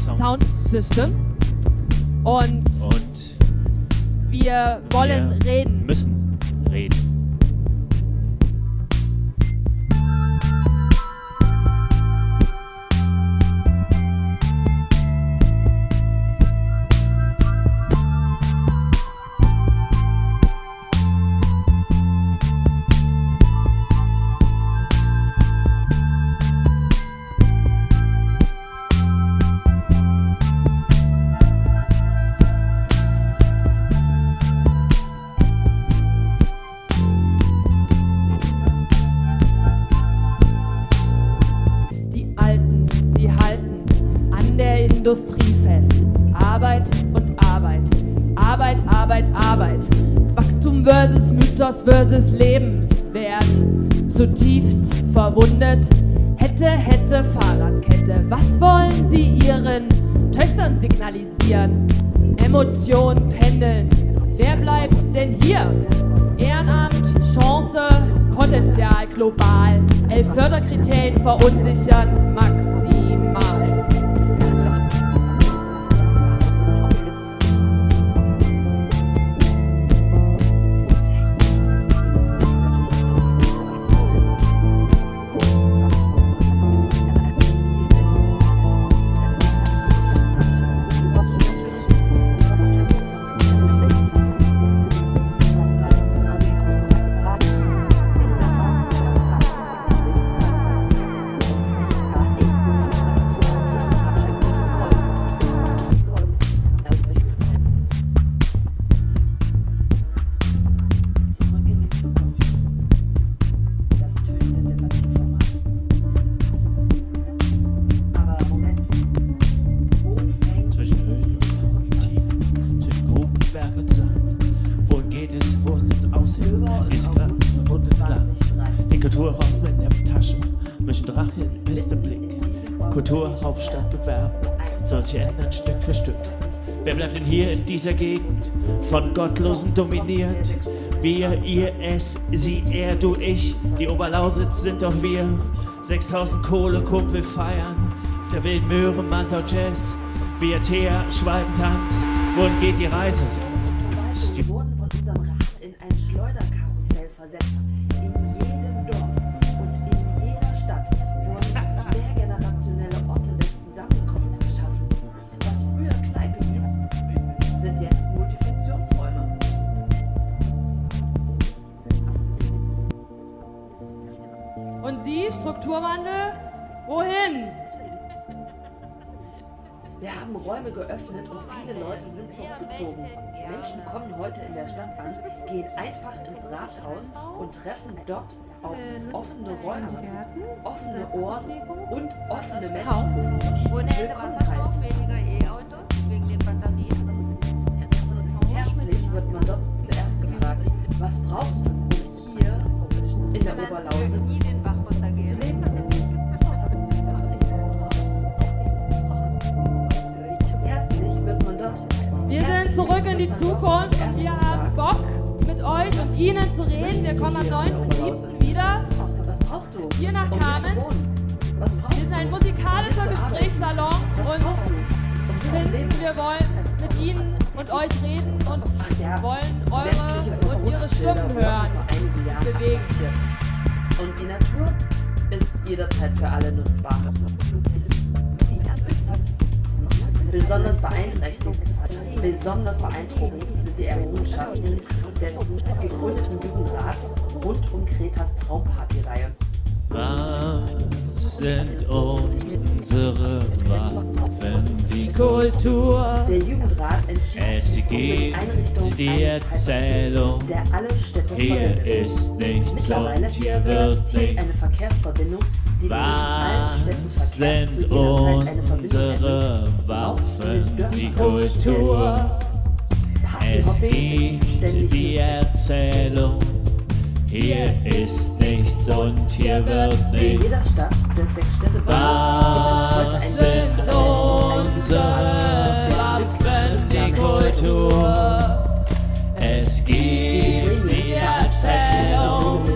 Sound. Sound System. Und und wir wollen wir reden. müssen reden. Versus Mythos versus Lebenswert. Zutiefst verwundet. Hätte, hätte Fahrradkette. Was wollen Sie Ihren Töchtern signalisieren? Emotionen pendeln. Wer bleibt denn hier? Ehrenamt, Chance, Potenzial global. Elf Förderkriterien verunsichern maximal. Kulturhauptstadt bewerben. Soll sich ändern Stück für Stück. Wer bleibt denn hier in dieser Gegend? Von Gottlosen dominiert. Wir, ihr, es, sie, er, du, ich. Die Oberlausitz sind doch wir. 6000 Kohlekumpel feiern. Auf der wilden Möhre, Mantau Jazz. Via Thea, Schwalbentanz. Wohin geht die Reise? Wir wurden von unserem Rad in ein Schleuderkarussell versetzt. Sie, Strukturwandel? Wohin? Wir haben Räume geöffnet und viele Leute sind zurückgezogen. Menschen kommen heute in der Stadt an, gehen einfach ins Rathaus und treffen dort auf offene Räume, offene Ohren und offene Menschen. Diesen Batterien. Herzlich wird man dort zuerst gefragt, was brauchst du, hier in der Oberlausitz Zukunft und wir haben Bock, mit euch und Ihnen zu reden. Wir kommen am 9.7. wieder Was brauchst du? hier nach Kamenz. Wir sind ein musikalischer Gesprächssalon und finden, wir wollen mit Ihnen und euch reden und wollen eure und Ihre Stimmen hören. bewegen. Und die Natur ist jederzeit für alle nutzbar. Besonders beeinträchtigt, besonders beeindruckend sind die Errungenschaften des gegründeten Jugendrats rund um Kretas Traumparty-Reihe. Was sind unsere Waffen? Die Kultur. Der Jugendrat entschied Es die gibt die Erzählung. der alle Städte Hier ist nichts Mittlerweile und hier wird existiert eine. Verkehrsverbindung, Was sind unsere Waffen, die Kultur? Es gibt die Erzählung, hier ist nichts und hier wird nichts. Was sind unsere Waffen, die Kultur? Es gibt die Erzählung,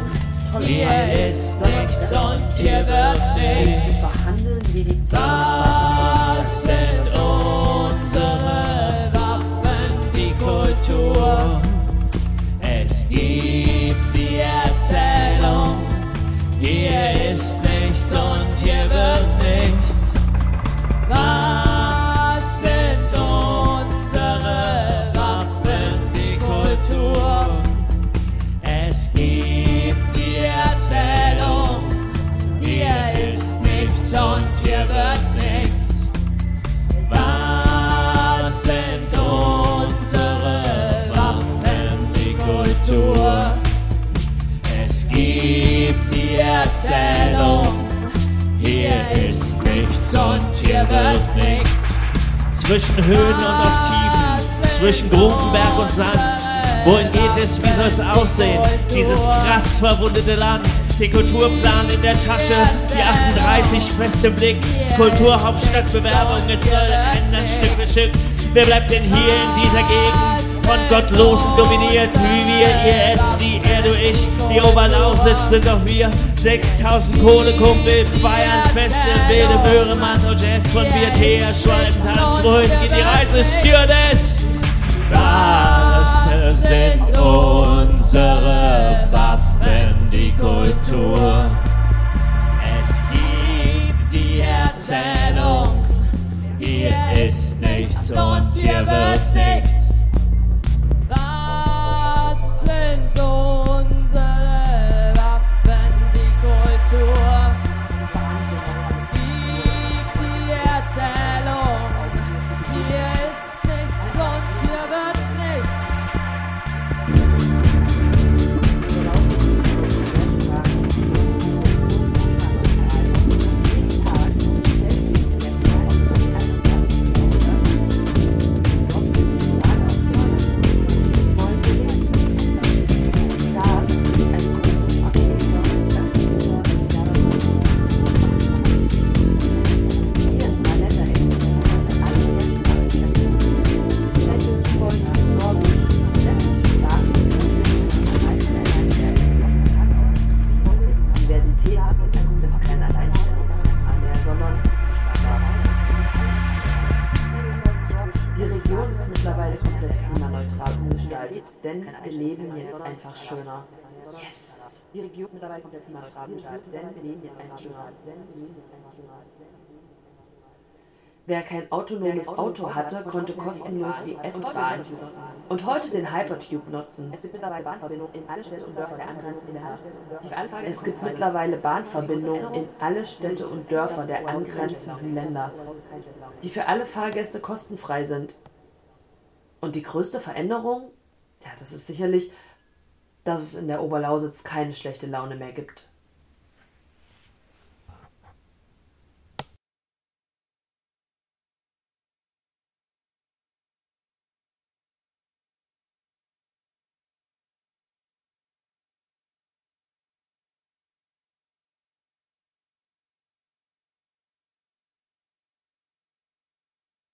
hier ist nichts und hier wird nichts. zu verhandeln, wie die Zukunft ist nichts und hier wird nichts. Zwischen Höhen und auch Tiefen, zwischen Grubenberg und Sand. Wohin geht es, wie soll es aussehen? Dieses krass verwundete Land. Den Kulturplan in der Tasche, die 38 feste Blick. Kulturhauptstadtbewerbung, es soll ändern Stück für Stück. Wer bleibt denn hier in dieser Gegend? Von Gottlosen dominiert, wie wir, ihr es, sie, er, du, ich. Die Oberlausitz sind doch wir. 6000 Kohlekumpel feiern Feste wilde Möhre, Mann und Jazz von BT, Schwalbentanz. Wohin geht die Reise, Stewardess? Was sind unsere Waffen, die Kultur? Es gibt die Erzählung, hier ist nichts und hier wird nichts. Leben jetzt einfach schöner. Yes! Die Region ist mittlerweile komplett klimaneutral umgestaltet, denn wir leben jetzt einfach schöner. Wer kein autonomes Auto hatte, konnte kostenlos die S-Bahn und heute den Hypertube nutzen. Es gibt mittlerweile Bahnverbindungen in alle Städte und Dörfer der angrenzenden Länder. Es gibt mittlerweile Bahnverbindungen in alle Städte und Dörfer der angrenzenden Länder, die für alle Fahrgäste kostenfrei sind. Und die größte Veränderung, ja, das ist sicherlich, dass es in der Oberlausitz keine schlechte Laune mehr gibt.